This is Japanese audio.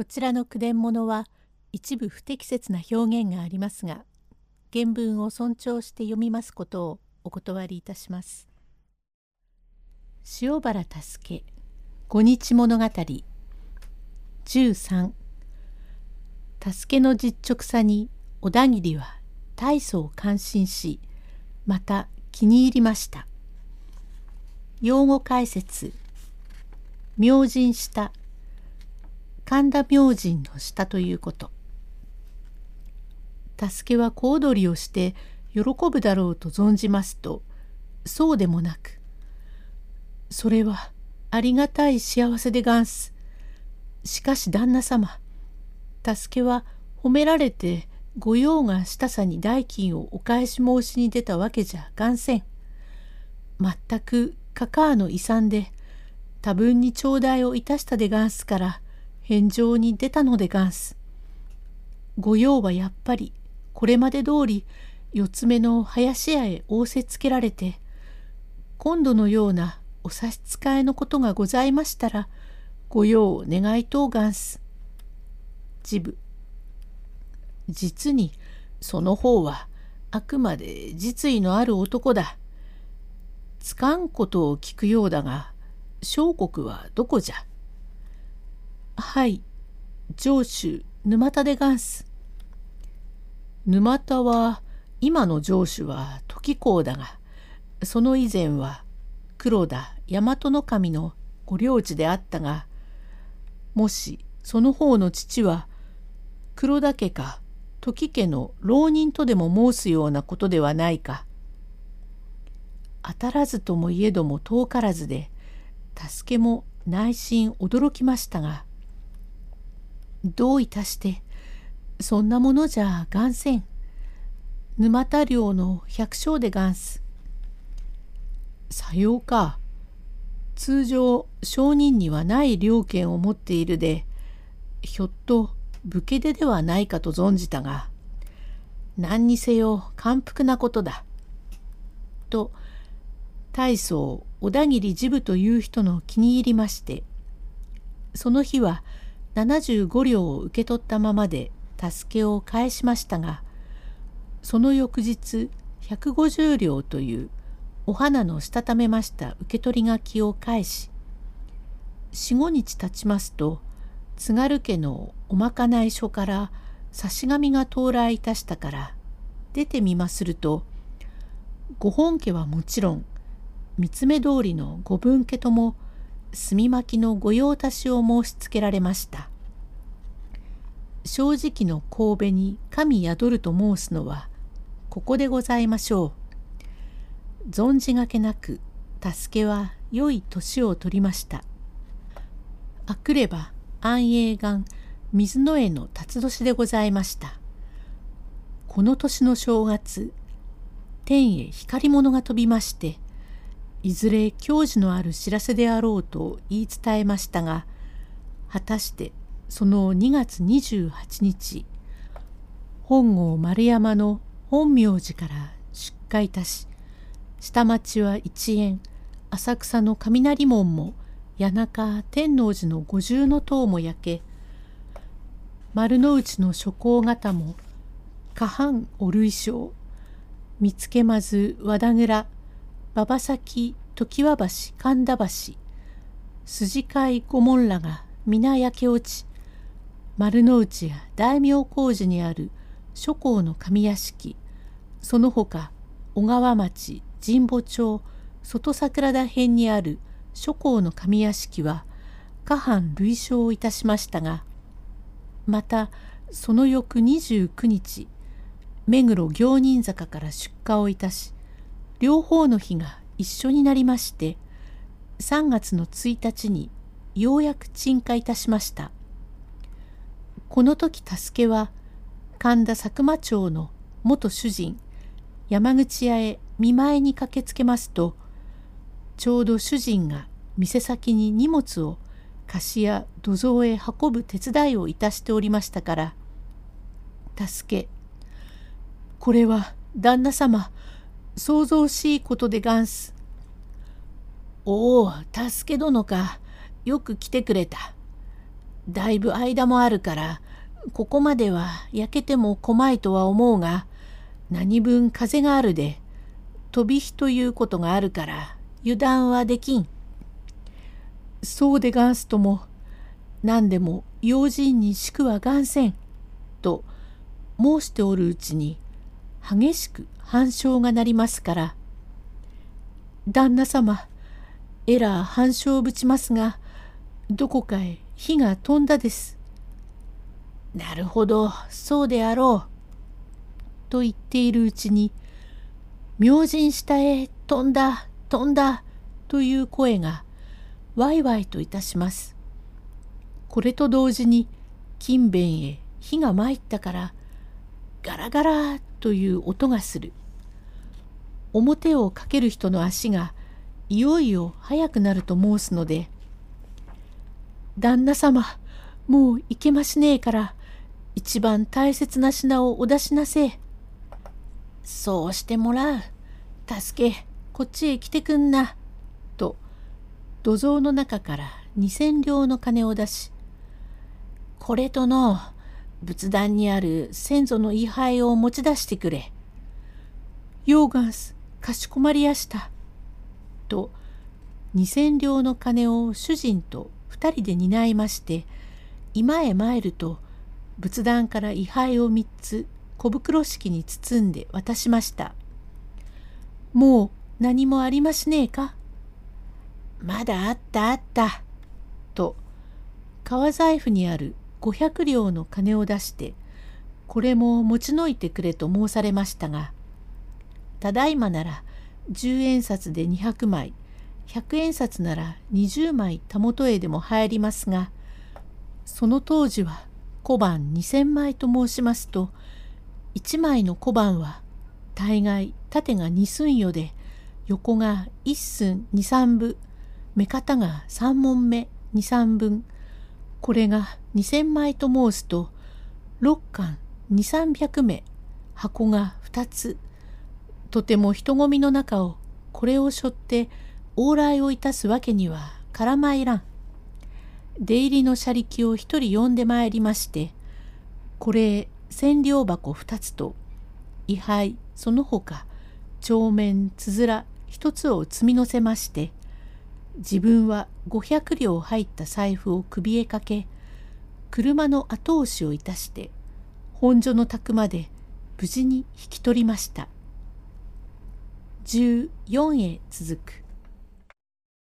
こちらの句伝物は一部不適切な表現がありますが原文を尊重して読みますことをお断りいたします。塩原助五日物語13助の実直さに小田切は大層感心しまた気に入りました。用語解説明神下神田明神の下ということ。助けは小躍りをして喜ぶだろうと存じますとそうでもなくそれはありがたい幸せでがんす。しかし旦那様助けは褒められて御用がしたさに代金をお返し申しに出たわけじゃがんせん。全くカカアの遺産で多分に頂戴をいたしたでがんすから返上に出たのでがんす。御用はやっぱりこれまで通り四つ目の林家へ仰せつけられて今度のようなお差し支えのことがございましたら御用を願いとうがんす。ジブ実にその方はあくまで実意のある男だ。つかんことを聞くようだが小国はどこじゃ？はい上州沼田でがんす。沼田は今の城主は時公だがその以前は黒田大和守のご領地であったがもしその方の父は黒田家か時家の浪人とでも申すようなことではないか当たらずともいえども遠からずで助けも内心驚きましたがどういたしてそんなものじゃがんせん。沼田領の百姓でがんす。さようか。通常商人にはない領権を持っているで、ひょっと武家出ではないかと存じたが、何にせよ感服なことだ。と大層小田切治部という人の気に入りましてその日は75両を受け取ったままで助けを返しましたがその翌日150両というお花のしたためました受け取り書きを返し四五日経ちますと津軽家のおまかない書から差し紙が到来いたしたから出てみまするとご本家はもちろん三つ目通りの五分家とも墨巻きの御用達を申しつけられました。正直の神戸に神宿ると申すのはここでございましょう。存じがけなく助けは良い年を取りました。あくれば安永元水の絵の辰年でございました。この年の正月天へ光り物が飛びましていずれ教授のある知らせであろうと言い伝えましたが果たしてその2月28日本郷丸山の本明寺から出荷いたし下町は一円浅草の雷門も谷中天王寺の五重塔も焼け丸の内の諸行方も下半お類章見つけまず和田倉馬場崎常盤橋神田橋筋飼御門らが皆焼け落ち丸の内や大名工事にある諸侯の上屋敷その他小川町神保町外桜田辺にある諸侯の上屋敷は下藩類承いたしましたがまたその翌29日目黒行人坂から出荷をいたし両方の日が一緒になりまして3月の1日にようやく鎮火いたしました。この時助けは神田佐久間町の元主人山口屋へ見舞いに駆けつけますとちょうど主人が店先に荷物を貸しや土蔵へ運ぶ手伝いをいたしておりましたから「助けこれは旦那様想像しいことでがんす」「おお助け殿か。よく来てくれた」だいぶ間もあるからここまでは焼けても来いとは思うが何分風があるで。飛び火ということがあるから油断はできん。そうでがんすとも何でも用心にしくはがんせん。と申しておるうちに激しく反証がなりますから旦那様えら反証ぶちますがどこかへ火が飛んだです。なるほどそうであろう。と言っているうちに明神下へ飛んだ飛んだという声がワイワイといたします。これと同時に勤勉へ火が参ったからガラガラという音がする。表をかける人の足がいよいよ早くなると申すので「旦那様もう行けましねえから一番大切な品をお出しなせ」そうしてもらう。助け、こっちへ来てくんな。と、土蔵の中から二千両の金を出し、これとの仏壇にある先祖の位牌を持ち出してくれ。ヨーガンス、かしこまりやした。と、二千両の金を主人と二人で担いまして、今へ参ると、仏壇から位牌を三つ小袋式に包んで渡しました。もう何もありましねえかまだあったあった。と、革財布にある500両の金を出して、これも持ち退いてくれと申されましたが、ただいまなら10円札で200枚、100円札なら20枚たもとへでも入りますが、その当時は小判2,000枚と申しますと、一枚の小判は大概縦が二寸余で横が一寸二三分目方が三問目二三分これが二千枚と申すと六巻二三百目箱が二つとても人混みの中をこれを背負って往来をいたすわけにはからまいらん。出入りの車力を一人呼んでまいりましてこれ千両箱二つと位牌その他帳面つづら一つを積み乗せまして自分は五百両入った財布を首へかけ車の後押しをいたして本所の宅まで無事に引き取りました。14へ続く